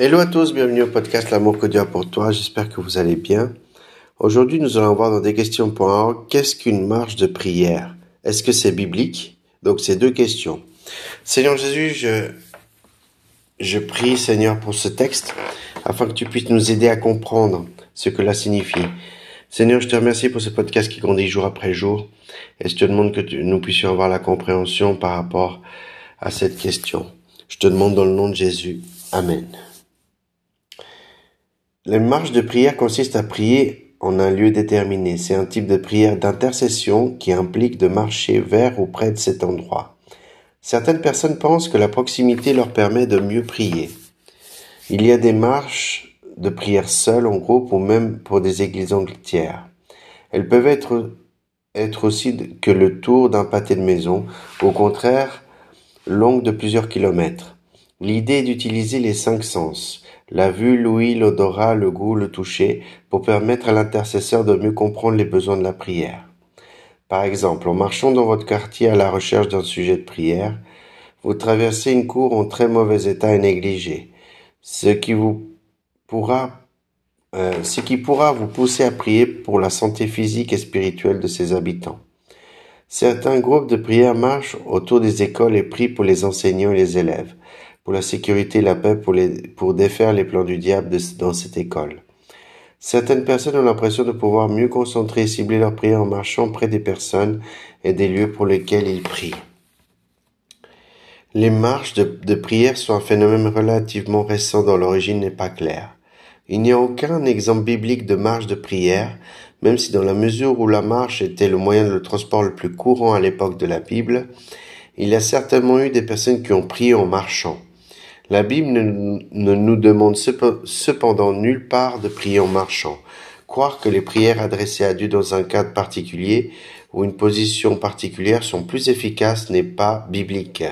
Hello à tous, bienvenue au podcast L'amour que Dieu a pour toi, j'espère que vous allez bien. Aujourd'hui nous allons voir dans des questions.org qu'est-ce qu'une marche de prière? Est-ce que c'est biblique? Donc c'est deux questions. Seigneur Jésus, je, je prie Seigneur pour ce texte afin que tu puisses nous aider à comprendre ce que cela signifie. Seigneur, je te remercie pour ce podcast qui grandit jour après jour et je te demande que nous puissions avoir la compréhension par rapport à cette question. Je te demande dans le nom de Jésus. Amen. La marche de prière consiste à prier en un lieu déterminé. C'est un type de prière d'intercession qui implique de marcher vers ou près de cet endroit. Certaines personnes pensent que la proximité leur permet de mieux prier. Il y a des marches de prière seules, en groupe ou même pour des églises entières. Elles peuvent être, être aussi que le tour d'un pâté de maison, au contraire, longues de plusieurs kilomètres. L'idée est d'utiliser les cinq sens, la vue, l'ouïe, l'odorat, le goût, le toucher, pour permettre à l'intercesseur de mieux comprendre les besoins de la prière. Par exemple, en marchant dans votre quartier à la recherche d'un sujet de prière, vous traversez une cour en très mauvais état et négligée, ce qui vous pourra euh, ce qui pourra vous pousser à prier pour la santé physique et spirituelle de ses habitants. Certains groupes de prière marchent autour des écoles et prient pour les enseignants et les élèves pour la sécurité et la paix, pour, défaire les plans du diable dans cette école. Certaines personnes ont l'impression de pouvoir mieux concentrer et cibler leur prière en marchant près des personnes et des lieux pour lesquels ils prient. Les marches de, de prière sont un phénomène relativement récent dont l'origine n'est pas claire. Il n'y a aucun exemple biblique de marche de prière, même si dans la mesure où la marche était le moyen de transport le plus courant à l'époque de la Bible, il y a certainement eu des personnes qui ont prié en marchant. La Bible ne, nous demande cependant nulle part de prier en marchant. Croire que les prières adressées à Dieu dans un cadre particulier ou une position particulière sont plus efficaces n'est pas biblique.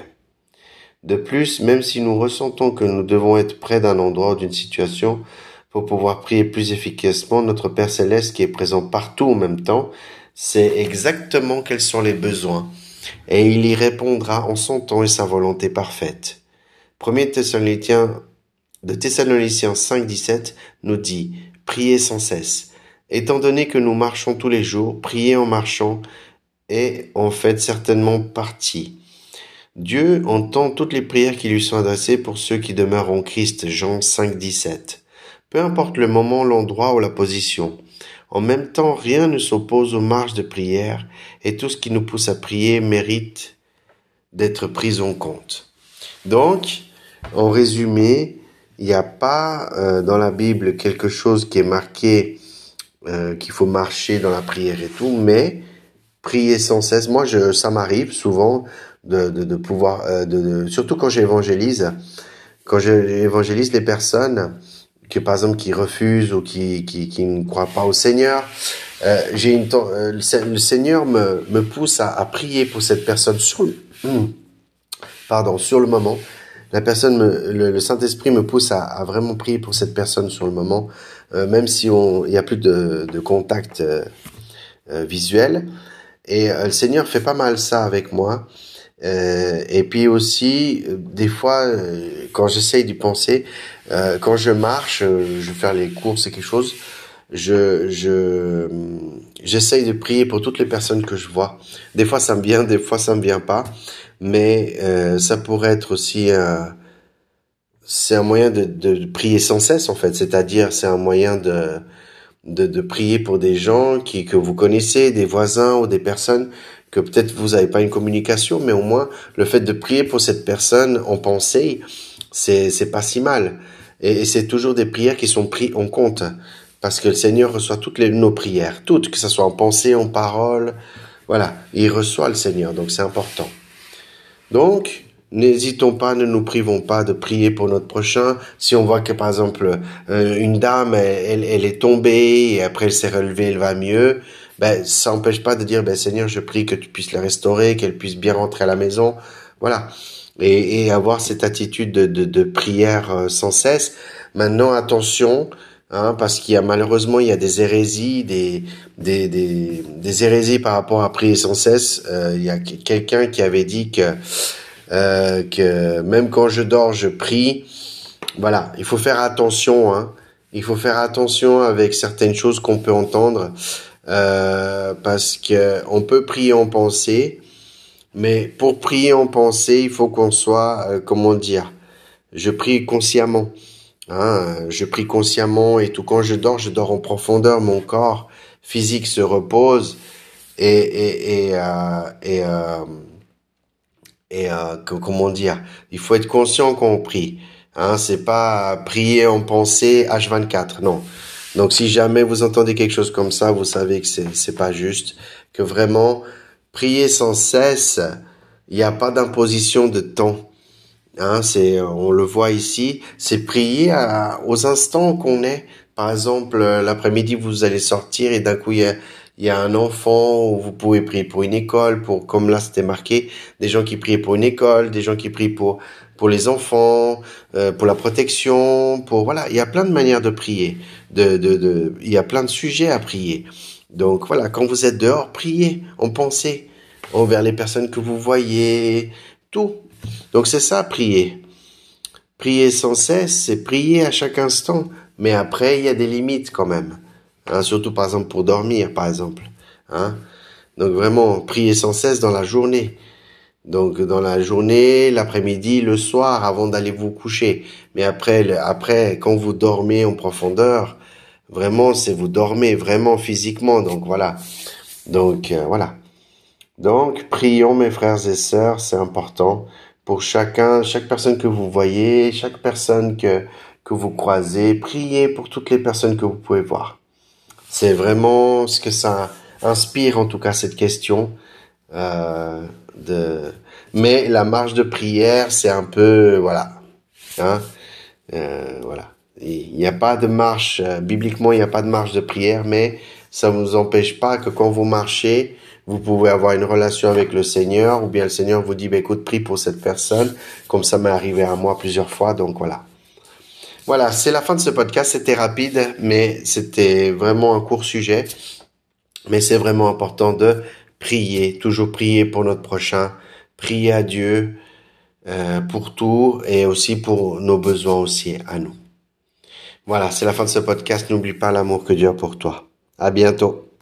De plus, même si nous ressentons que nous devons être près d'un endroit ou d'une situation pour pouvoir prier plus efficacement, notre Père céleste qui est présent partout en même temps sait exactement quels sont les besoins et il y répondra en son temps et sa volonté parfaite. 1 Thessaloniciens, de Thessaloniciens 5, 17 nous dit, priez sans cesse. Étant donné que nous marchons tous les jours, prier en marchant est en fait certainement partie. Dieu entend toutes les prières qui lui sont adressées pour ceux qui demeurent en Christ, Jean 5, 17. Peu importe le moment, l'endroit ou la position. En même temps, rien ne s'oppose aux marches de prière et tout ce qui nous pousse à prier mérite d'être pris en compte. Donc, en résumé, il n'y a pas euh, dans la Bible quelque chose qui est marqué euh, qu'il faut marcher dans la prière et tout, mais prier sans cesse. Moi, je, ça m'arrive souvent de, pouvoir, euh, de, surtout quand j'évangélise, quand j'évangélise les personnes que par exemple qui refusent ou qui, qui, ne croient pas au Seigneur, le Seigneur me, pousse à, prier pour cette personne le, pardon sur le moment la personne, me, le, Saint-Esprit me pousse à, vraiment prier pour cette personne sur le moment, euh, même si il y a plus de, contact euh, euh visuel. Et le Seigneur fait pas mal ça avec moi. et puis aussi, des fois, quand j'essaye d'y penser, quand je marche, je vais faire les courses et quelque chose, je je j'essaye de prier pour toutes les personnes que je vois. Des fois ça me vient, des fois ça me vient pas mais euh, ça pourrait être aussi un, c'est un moyen de, de, prier sans cesse en fait, c'est-à-dire c'est un moyen de, de, de prier pour des gens qui que vous connaissez, des voisins ou des personnes que peut-être vous n'avez pas une communication, mais au moins le fait de prier pour cette personne en pensée, c'est c'est pas si mal. Et, et c'est toujours des prières qui sont prises en compte parce que le Seigneur reçoit toutes les, nos prières, toutes, que ce soit en pensée, en parole, voilà, il reçoit le Seigneur, donc c'est important. Donc, n'hésitons pas, ne nous privons pas de prier pour notre prochain. Si on voit que, par exemple, euh, une dame, elle, elle, est tombée et après elle s'est relevée, elle va mieux, ben, ça n'empêche pas de dire, ben, Seigneur, je prie que tu puisses la restaurer, qu'elle puisse bien rentrer à la maison. Voilà. Et, et avoir cette attitude de, de, de prière euh, sans cesse. Maintenant, attention, Hein, parce qu'il y a malheureusement il y a des hérésies, des des, des, des hérésies par rapport à prier sans cesse. Euh, il y a quelqu'un qui avait dit que euh, que même quand je dors je prie, voilà, il faut faire attention. Hein. Il faut faire attention avec certaines choses qu'on peut entendre euh, parce que on peut prier en pensée, mais pour prier en pensée, il faut qu'on soit, euh, comment dire, je prie consciemment. Hein, je prie consciemment et tout. Quand je dors, je dors en profondeur. Mon corps physique se repose et et et euh, et, euh, euh, comment dire? Il faut être conscient quand on prie. Hein, c'est pas prier en pensée H24, non. Donc si jamais vous entendez quelque chose comme ça, vous savez que c'est c'est pas juste, que vraiment prier sans cesse, il n'y a pas d'imposition de temps. Hein, c'est on le voit ici, c'est prier aux instants qu'on est. Par exemple, l'après-midi vous allez sortir et d'un coup il y a y a un enfant où vous pouvez prier pour une école, pour comme là c'était marqué, des gens qui prient pour une école, des gens qui prient pour pour les enfants, euh, pour la protection, pour voilà, il y a plein de manières de prier, de, de, de il y a plein de sujets à prier. Donc voilà, quand vous êtes dehors, priez en pensée envers les personnes que vous voyez, tout. Donc c'est ça, prier. Prier sans cesse, c'est prier à chaque instant, mais après il y a des limites quand même. Hein, surtout par exemple pour dormir, par exemple. Hein. Donc vraiment, prier sans cesse dans la journée. Donc dans la journée, l'après-midi, le soir, avant d'aller vous coucher. Mais après, après, quand vous dormez en profondeur, vraiment, c'est vous dormez vraiment physiquement. Donc voilà. Donc euh, voilà. Donc prions mes frères et sœurs, c'est important pour chacun, chaque personne que vous voyez, chaque personne que que vous croisez, priez pour toutes les personnes que vous pouvez voir. C'est vraiment ce que ça inspire en tout cas cette question. Euh, de... Mais la marche de prière, c'est un peu voilà, hein, euh, voilà. Il n'y a pas de marche euh, bibliquement, il n'y a pas de marche de prière, mais ça ne vous empêche pas que quand vous marchez, vous pouvez avoir une relation avec le Seigneur, ou bien le Seigneur vous dit, bah, écoute, prie pour cette personne, comme ça m'est arrivé à moi plusieurs fois, donc voilà. Voilà, c'est la fin de ce podcast. C'était rapide, mais c'était vraiment un court sujet. Mais c'est vraiment important de prier, toujours prier pour notre prochain, prier à Dieu euh, pour tout et aussi pour nos besoins aussi à nous. Voilà, c'est la fin de ce podcast. N'oublie pas l'amour que Dieu a pour toi. À bientôt.